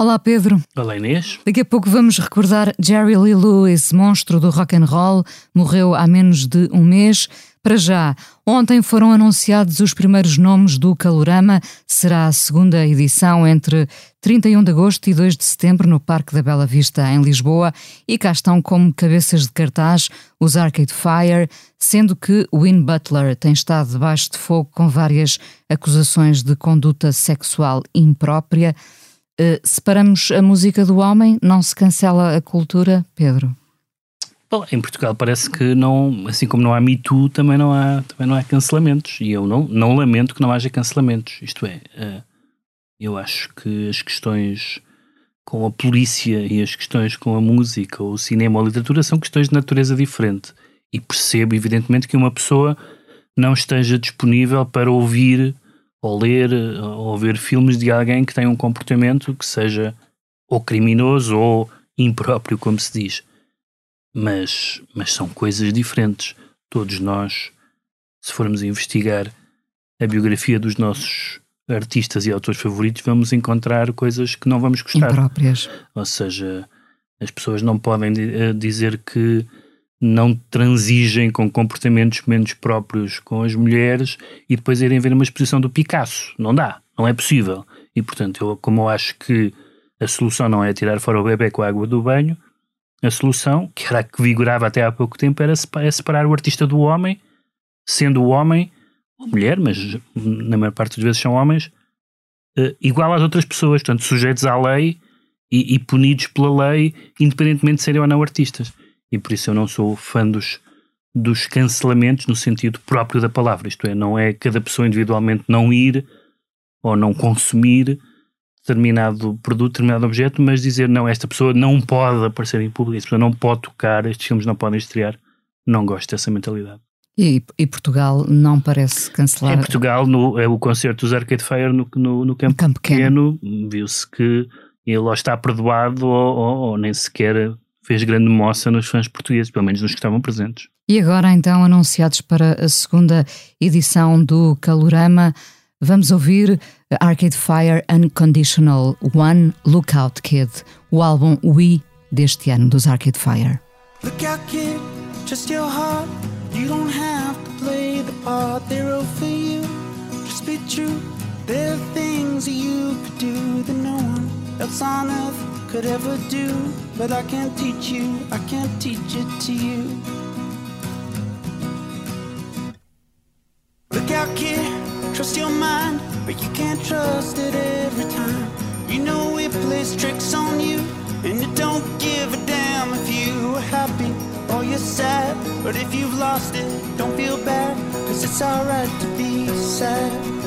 Olá Pedro. Olá Inês. Daqui a pouco vamos recordar Jerry Lee Lewis, monstro do rock and roll, morreu há menos de um mês. Para já, ontem foram anunciados os primeiros nomes do Calorama. Será a segunda edição entre 31 de agosto e 2 de setembro no Parque da Bela Vista, em Lisboa. E cá estão como cabeças de cartaz os Arcade Fire, sendo que Win Butler tem estado debaixo de fogo com várias acusações de conduta sexual imprópria. Uh, separamos a música do homem, não se cancela a cultura, Pedro? Bom, em Portugal parece que não, assim como não há Me Too, também não há, também não há cancelamentos. E eu não, não lamento que não haja cancelamentos. Isto é, uh, eu acho que as questões com a polícia e as questões com a música, ou o cinema ou a literatura são questões de natureza diferente. E percebo, evidentemente, que uma pessoa não esteja disponível para ouvir ou ler ou ver filmes de alguém que tem um comportamento que seja ou criminoso ou impróprio, como se diz. Mas, mas são coisas diferentes. Todos nós, se formos investigar a biografia dos nossos artistas e autores favoritos, vamos encontrar coisas que não vamos gostar. Impróprias. Ou seja, as pessoas não podem dizer que não transigem com comportamentos menos próprios com as mulheres e depois irem ver uma exposição do Picasso. Não dá, não é possível. E portanto, eu, como eu acho que a solução não é tirar fora o bebê com a água do banho, a solução, que era a que vigorava até há pouco tempo, era é separar o artista do homem, sendo o homem, ou mulher, mas na maior parte das vezes são homens, uh, igual às outras pessoas, portanto, sujeitos à lei e, e punidos pela lei, independentemente de serem ou não artistas e por isso eu não sou fã dos, dos cancelamentos no sentido próprio da palavra, isto é, não é cada pessoa individualmente não ir ou não consumir determinado produto, determinado objeto, mas dizer não, esta pessoa não pode aparecer em público, esta pessoa não pode tocar, estes filmes não podem estrear. Não gosto dessa mentalidade. E, e Portugal não parece cancelar? Em Portugal, no, é o concerto dos Arcade Fire no, no, no Campo, campo Pequeno, pequeno viu-se que ele ou está perdoado ou, ou, ou nem sequer fez grande moça nos fãs portugueses, pelo menos nos que estavam presentes. E agora, então, anunciados para a segunda edição do Calorama, vamos ouvir Arcade Fire Unconditional One Lookout Kid, o álbum We deste ano dos Arcade Fire. Look out, kid, just your heart. You don't have to play the part they're all for you. Just be true. There are things you could do that no one else on earth could ever do. But I can't teach you, I can't teach it to you. Look out, kid, trust your mind, but you can't trust it every time. You know it plays tricks on you, and it don't give a damn if you are happy or you're sad. But if you've lost it, don't feel bad, cause it's alright to be sad.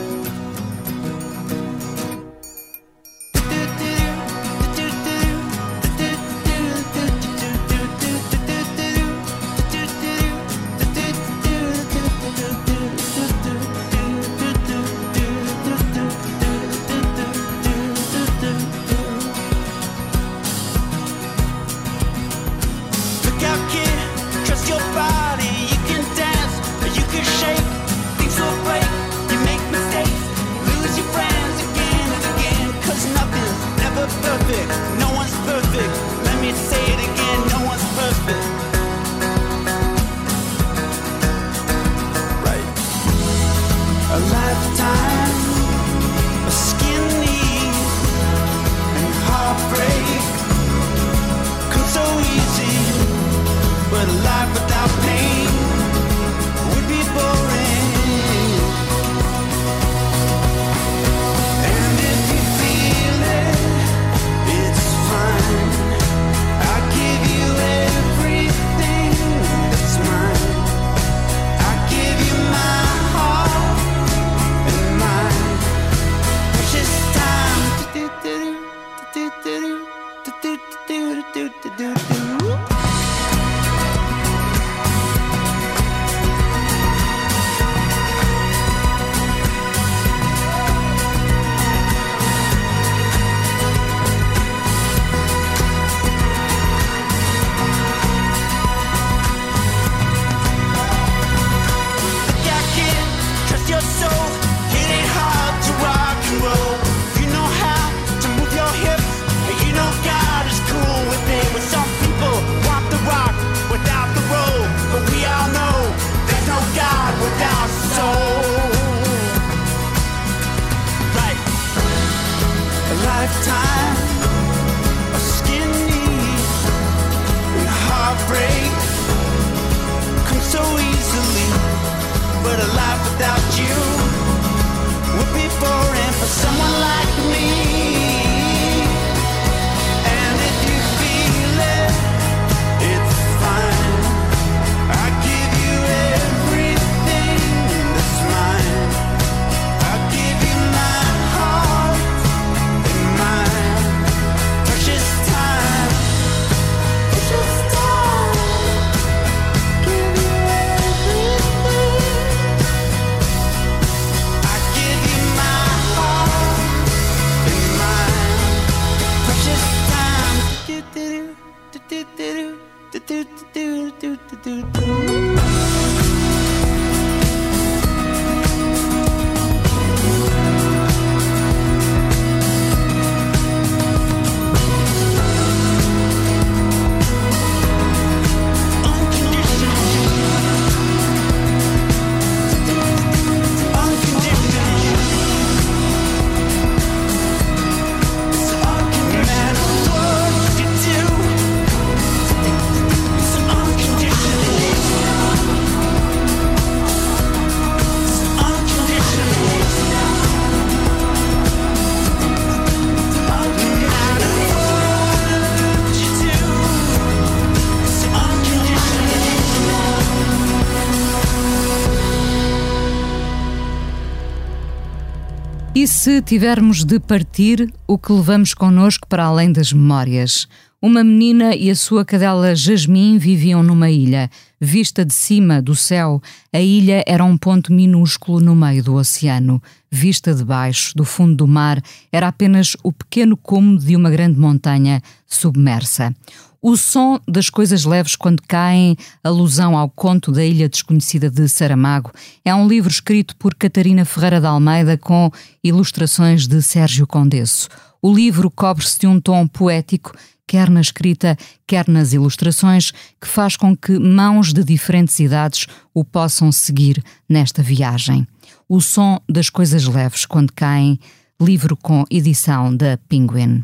Se tivermos de partir, o que levamos connosco para além das memórias? Uma menina e a sua cadela Jasmine viviam numa ilha. Vista de cima do céu, a ilha era um ponto minúsculo no meio do oceano. Vista de baixo, do fundo do mar, era apenas o pequeno cume de uma grande montanha submersa. O som das coisas leves quando caem, alusão ao conto da Ilha Desconhecida de Saramago, é um livro escrito por Catarina Ferreira de Almeida com ilustrações de Sérgio Condesso. O livro cobre-se de um tom poético, quer na escrita, quer nas ilustrações, que faz com que mãos de diferentes idades o possam seguir nesta viagem. O som das coisas leves quando caem, livro com edição da Penguin.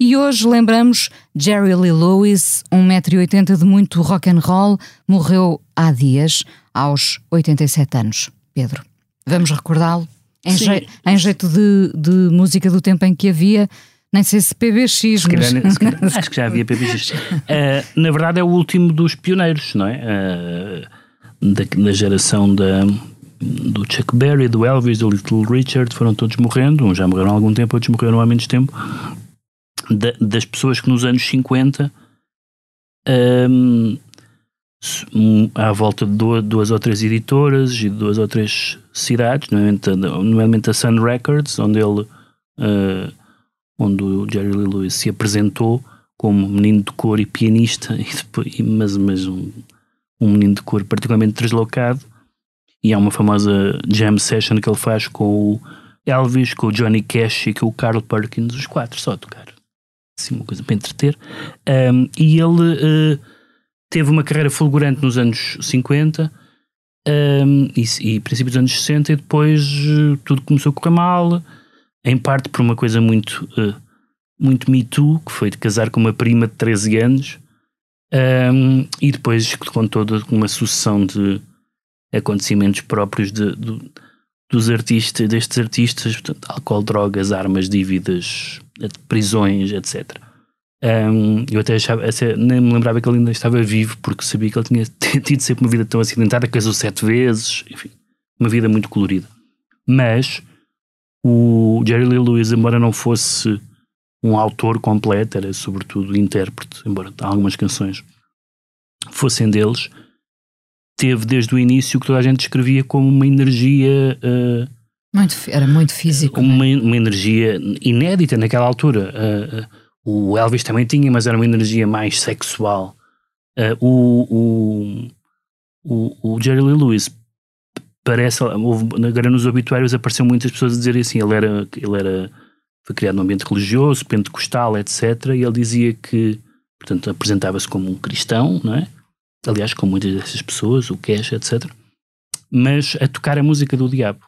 E hoje lembramos Jerry Lee Lewis, 1,80m de muito rock and roll, morreu há dias, aos 87 anos. Pedro, vamos recordá-lo? Em, je em, jeito de, de, música do tempo em que havia, nem sei se PBX, se mas... calhar, se calhar, acho que já havia PBX. uh, na verdade é o último dos pioneiros, não é? Uh, da, da geração da do Chuck Berry, do Elvis, do Little Richard, foram todos morrendo, uns já morreram há algum tempo, outros morreram há menos tempo, da, das pessoas que nos anos 50 um, à volta de duas, duas, ou três editoras e duas ou três cidades, nomeadamente a Sun Records, onde ele uh, onde o Jerry Lee Lewis se apresentou como menino de cor e pianista, e depois, mas, mas um, um menino de cor particularmente deslocado, e há uma famosa jam session que ele faz com o Elvis, com o Johnny Cash e com o Carl Perkins, os quatro só a tocar assim, uma coisa para entreter. Um, e ele uh, teve uma carreira fulgurante nos anos 50 um, e, e princípios dos anos 60, e depois uh, tudo começou a correr mal, em parte por uma coisa muito, uh, muito me too, que foi de casar com uma prima de 13 anos, um, e depois com toda uma sucessão de acontecimentos próprios de, de dos artistas, destes artistas, portanto, álcool, drogas, armas, dívidas, prisões, etc. Um, eu até achava, nem me lembrava que ele ainda estava vivo, porque sabia que ele tinha tido sempre uma vida tão acidentada, casou sete vezes, enfim, uma vida muito colorida. Mas o Jerry Lee Lewis, embora não fosse um autor completo, era sobretudo intérprete, embora algumas canções fossem deles. Teve desde o início o que toda a gente descrevia como uma energia. Uh, muito, era muito físico. Uma, é? uma energia inédita naquela altura. Uh, uh, o Elvis também tinha, mas era uma energia mais sexual. o, o, o Jerry Lee Lewis parece, houve, agora nos obituários apareceu muitas pessoas a dizerem assim, ele era, ele era, foi criado num ambiente religioso, pentecostal, etc, e ele dizia que, portanto, apresentava-se como um cristão, não é? Aliás, com muitas dessas pessoas, o Cash, etc, mas a tocar a música do diabo.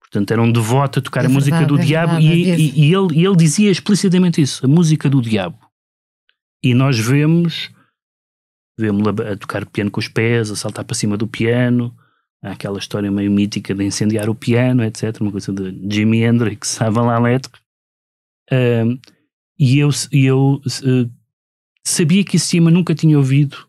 Portanto, era um devoto a tocar é a verdade, música do é diabo verdade, e, é e, e, ele, e ele dizia explicitamente isso, a música do diabo. E nós vemos, vemos-lo a, tocar piano com os pés, a saltar para cima do piano, Há aquela história meio mítica de incendiar o piano, etc. Uma coisa de Jimi Hendrix à lá. Uh, e eu, eu uh, sabia que esse cima nunca tinha ouvido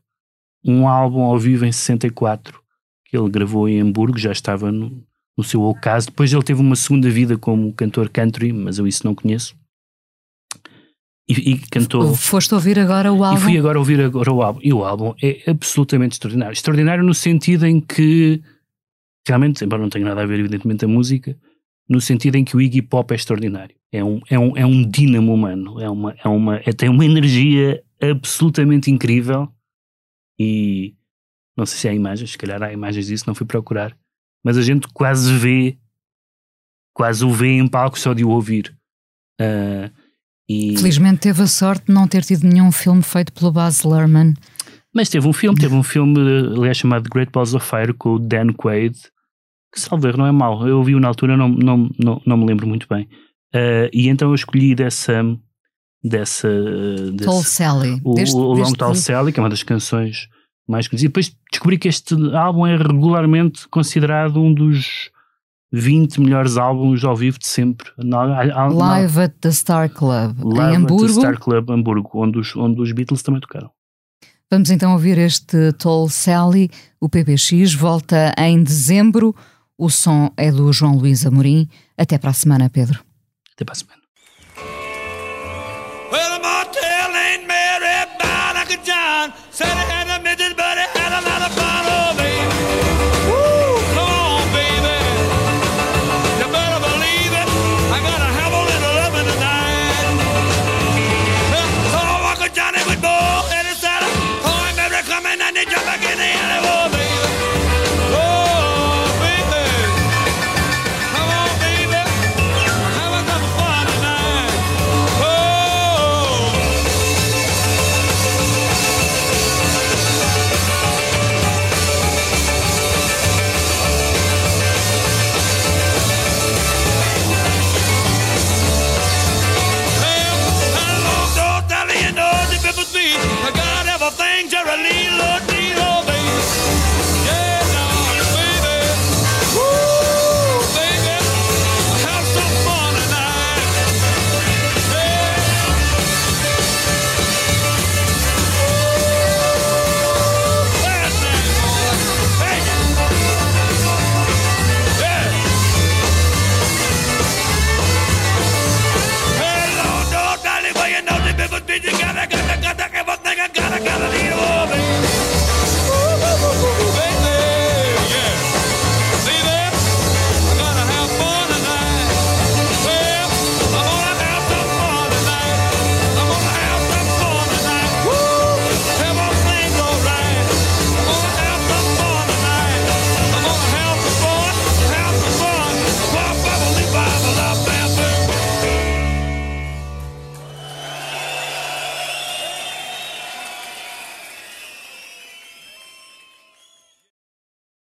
um álbum ao vivo em 64 que ele gravou em Hamburgo, já estava no, no seu ocaso. Depois ele teve uma segunda vida como cantor country, mas eu isso não conheço. E, e, cantou. Foste ouvir agora o álbum? E fui agora ouvir agora o álbum. E o álbum é absolutamente extraordinário. Extraordinário no sentido em que realmente, embora não tenha nada a ver, evidentemente, a música, no sentido em que o Iggy Pop é extraordinário. É um, é um, é um dínamo humano, é uma, é uma, é, tem uma energia absolutamente incrível e não sei se há imagens, se calhar há imagens disso, não fui procurar, mas a gente quase vê, quase o vê em palco só de o ouvir. Uh, e... Felizmente teve a sorte de não ter tido nenhum filme feito pelo Baz Luhrmann. Mas teve um filme, teve um filme, aliás, chamado Great Balls of Fire com o Dan Quaid, que salvo erro não é mau. Eu ouvi-o na altura, não, não, não, não me lembro muito bem. Uh, e então eu escolhi dessa. Dessa desse, Tall Sally. O, deste, o Long. Tall Sally, que é uma das canções mais conhecidas. Depois descobri que este álbum é regularmente considerado um dos 20 melhores álbuns ao vivo de sempre. Na, na, Live at the Star Club, Live em Hamburgo. At the Star Club, Hamburgo, onde os, onde os Beatles também tocaram. Vamos então ouvir este Toll Sally. O PBX volta em dezembro. O som é do João Luís Amorim. Até para a semana, Pedro. Até para a semana. I got everything Jerry Lee Lewis